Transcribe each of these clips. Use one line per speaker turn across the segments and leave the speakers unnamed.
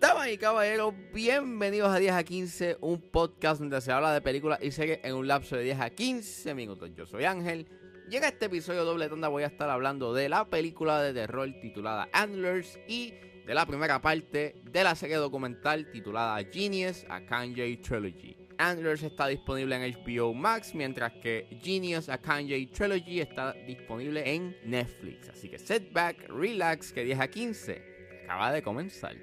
Damas y caballeros, bienvenidos a 10 a 15, un podcast donde se habla de películas y series en un lapso de 10 a 15 minutos. Yo soy Ángel en este episodio doble tanda voy a estar hablando de la película de terror titulada Antlers y de la primera parte de la serie documental titulada Genius, a Kanye Trilogy. Antlers está disponible en HBO Max, mientras que Genius, a Kanye Trilogy está disponible en Netflix. Así que set back, relax, que 10 a 15 acaba de comenzar.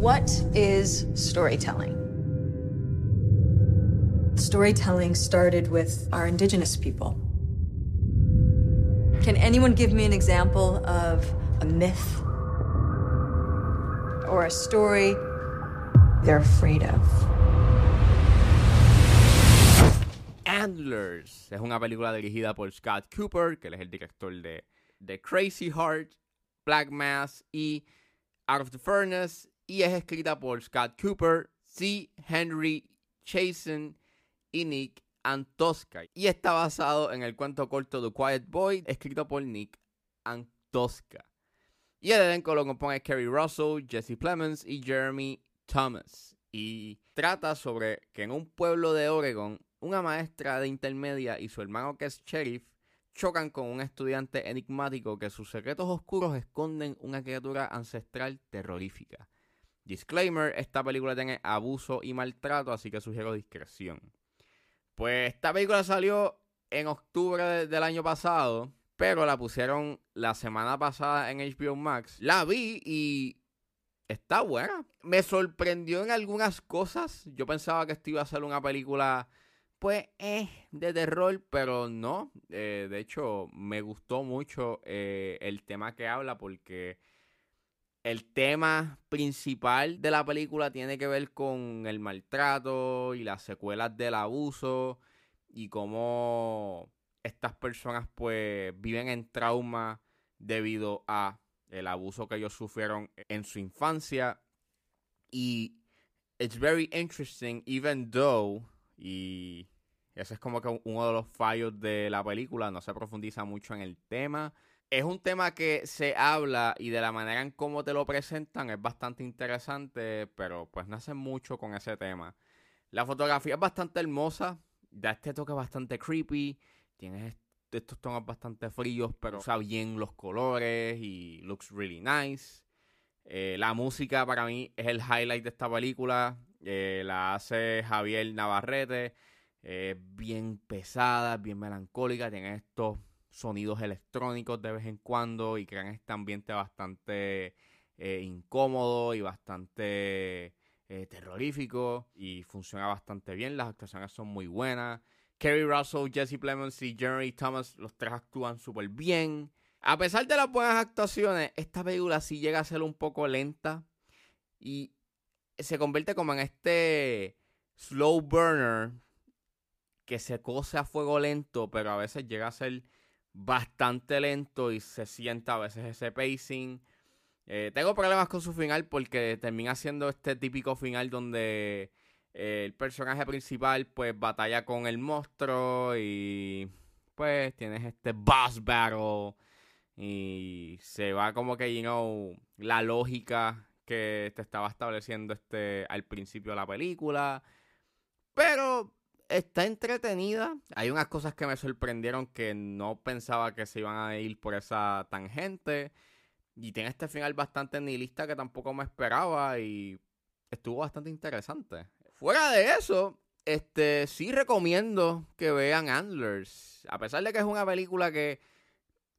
What is storytelling? Storytelling started with our indigenous people. Can anyone give me an example of a myth or a story they're afraid of?
Antlers es una película dirigida por Scott Cooper, que es el director de, de Crazy Heart, Black Mass y Out of the Furnace, y es escrita por Scott Cooper, C. Henry Chasen y Nick Antosca. Y está basado en el cuento corto The Quiet Boy, escrito por Nick Antosca. Y el elenco lo compone Kerry Russell, Jesse Plemons y Jeremy Thomas. Y trata sobre que en un pueblo de Oregon, una maestra de intermedia y su hermano que es sheriff chocan con un estudiante enigmático que sus secretos oscuros esconden una criatura ancestral terrorífica. Disclaimer, esta película tiene abuso y maltrato, así que sugiero discreción. Pues esta película salió en octubre de- del año pasado, pero la pusieron la semana pasada en HBO Max. La vi y está buena. Me sorprendió en algunas cosas. Yo pensaba que esto iba a ser una película, pues, eh, de terror, pero no. Eh, de hecho, me gustó mucho eh, el tema que habla porque el tema principal de la película tiene que ver con el maltrato y las secuelas del abuso y cómo estas personas pues viven en trauma debido a el abuso que ellos sufrieron en su infancia y it's very interesting even though y ese es como que uno de los fallos de la película no se profundiza mucho en el tema es un tema que se habla y de la manera en cómo te lo presentan es bastante interesante, pero pues no hacen mucho con ese tema. La fotografía es bastante hermosa, da este toque bastante creepy, tienes est- estos tonos bastante fríos, pero usa bien los colores y looks really nice. Eh, la música para mí es el highlight de esta película, eh, la hace Javier Navarrete, eh, bien pesada, bien melancólica, tiene estos sonidos electrónicos de vez en cuando y crean este ambiente bastante eh, incómodo y bastante terrorífico y funciona bastante bien, las actuaciones son muy buenas. Kerry Russell, Jesse Plemons y Jeremy Thomas, los tres actúan súper bien. A pesar de las buenas actuaciones, esta película sí llega a ser un poco lenta y se convierte como en este slow burner que se cose a fuego lento, pero a veces llega a ser bastante lento y se sienta a veces ese pacing. Eh, tengo problemas con su final porque termina siendo este típico final donde el personaje principal pues batalla con el monstruo y pues tienes este boss battle y se va como que, you know, la lógica que te estaba estableciendo este al principio de la película. Pero está entretenida. Hay unas cosas que me sorprendieron que no pensaba que se iban a ir por esa tangente. Y tiene este final bastante nihilista que tampoco me esperaba y estuvo bastante interesante. Fuera de eso, este sí recomiendo que vean Antlers. A pesar de que es una película que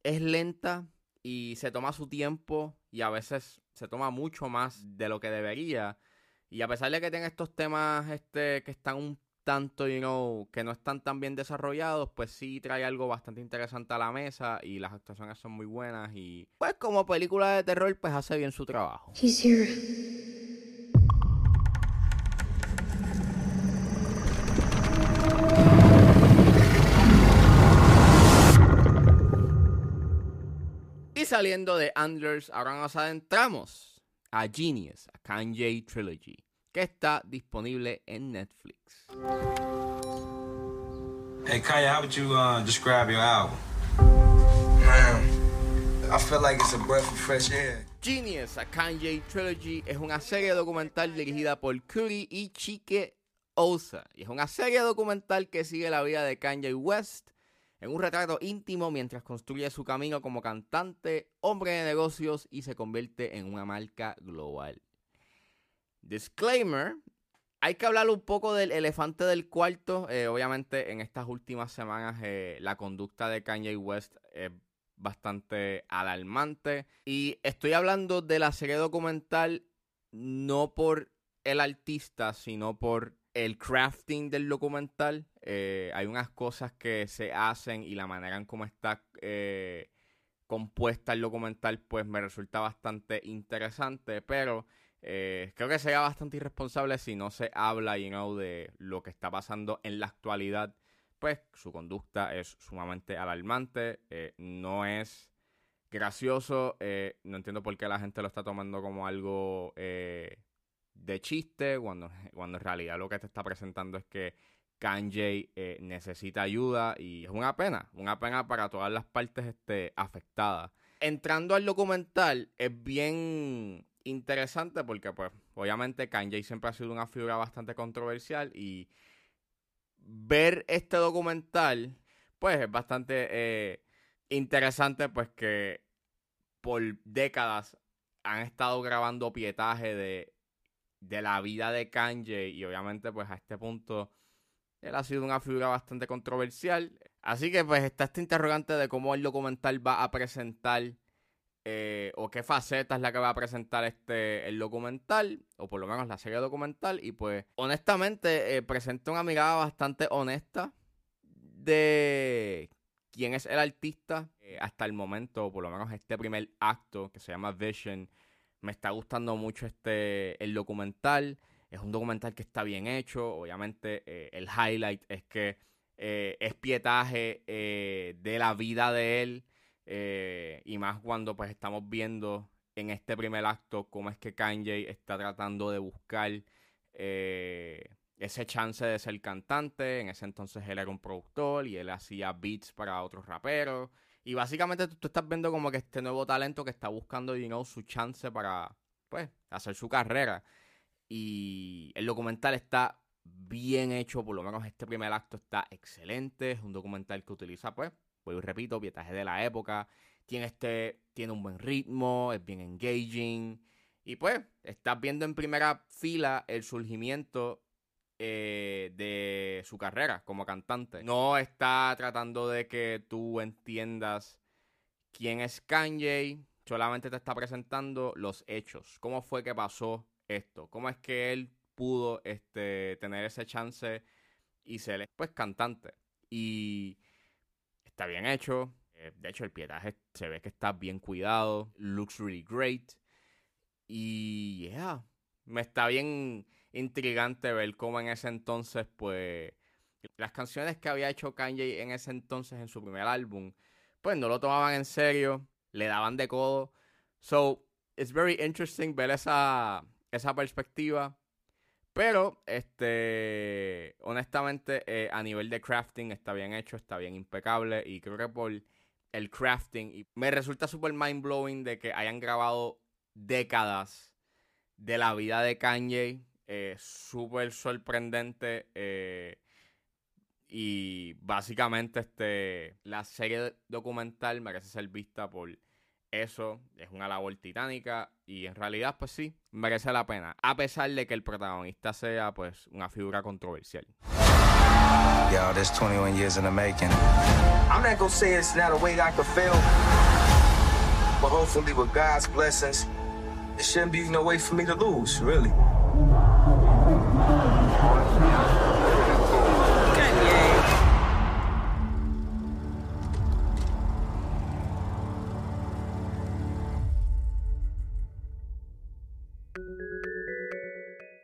es lenta y se toma su tiempo y a veces se toma mucho más de lo que debería. Y a pesar de que tenga estos temas este, que están un tanto, you know, que no están tan bien desarrollados, pues sí trae algo bastante interesante a la mesa y las actuaciones son muy buenas y pues como película de terror pues hace bien su trabajo.
He's here.
Saliendo de Antlers, ahora nos adentramos a Genius, a Kanye Trilogy, que está disponible en Netflix.
Hey Kanye, how would you uh, describe your album?
Man, I feel like it's a breath of fresh air.
Genius, a Kanye Trilogy, es una serie documental dirigida por Curry y Chike Osa. Y es una serie documental que sigue la vida de Kanye West en un retrato íntimo mientras construye su camino como cantante, hombre de negocios y se convierte en una marca global. Disclaimer, hay que hablar un poco del elefante del cuarto. Eh, obviamente en estas últimas semanas eh, la conducta de Kanye West es bastante alarmante. Y estoy hablando de la serie documental no por el artista, sino por el crafting del documental. Eh, hay unas cosas que se hacen y la manera en cómo está eh, compuesta el documental, pues me resulta bastante interesante, pero eh, creo que sería bastante irresponsable si no se habla you know, de lo que está pasando en la actualidad. Pues su conducta es sumamente alarmante, no es gracioso, no entiendo por qué la gente lo está tomando como algo de chiste, cuando, cuando en realidad lo que te está presentando es que Kanye eh, necesita ayuda y es una pena, una pena para todas las partes este, afectadas. Entrando al documental, es bien interesante porque, pues, obviamente Kanye siempre ha sido una figura bastante controversial y ver este documental, pues, es bastante eh, interesante, pues, que por décadas han estado grabando pietaje de de la vida de Kanye y obviamente pues a este punto él ha sido una figura bastante controversial. Así que pues está este interrogante de cómo el documental va a presentar eh, o qué faceta es la que va a presentar este el documental o por lo menos la serie documental y pues honestamente eh, presenta una mirada bastante honesta de quién es el artista eh, hasta el momento, por lo menos este primer acto que se llama Vision me está gustando mucho este el documental. Es un documental que está bien hecho. Obviamente, eh, el highlight es que eh, es pietaje eh, de la vida de él. y más cuando pues estamos viendo en este primer acto cómo es que Kanye está tratando de buscar ese chance de ser cantante. En ese entonces él era un productor y él hacía beats para otros raperos. Y básicamente tú, estás viendo como que este nuevo talento que está buscando, you su chance para, pues, hacer su carrera. Y el documental está bien hecho, por lo menos este primer acto está excelente. Es un documental que utiliza, pues, pues repito, pietaje de la época. Tiene este, tiene un buen ritmo, es bien engaging. Y pues, estás viendo en primera fila el surgimiento eh, de su carrera como cantante. No está tratando de que tú entiendas quién es Kanye, solamente te está presentando los hechos. ¿Cómo fue que pasó esto? ¿Cómo es que él pudo este, tener ese chance y ser pues cantante? Y está bien hecho. Eh, de hecho, el pietaje se ve que está bien cuidado. Looks really great. Y yeah, me está bien intrigante ver cómo en ese entonces, pues, las canciones que había hecho Kanye en ese entonces en su primer álbum, pues no lo tomaban en serio, le daban de codo. So, it's very interesting ver esa, esa perspectiva. Pero, este, honestamente, eh, a nivel de crafting está bien hecho, está bien impecable. Y creo que por el crafting, y me resulta súper mind blowing de que hayan grabado décadas de la vida de Kanye eh, súper sorprendente. Eh, y básicamente este, la serie documental merece ser vista por eso. Es una labor titánica y en realidad pues sí, merece la pena. A pesar de que el protagonista sea pues una figura controversial.
Yo, this 21 years in the making.
I'm not gonna say it's not a way I could feel, but hopefully with God's blessings, it shouldn't be no way for me to lose, really.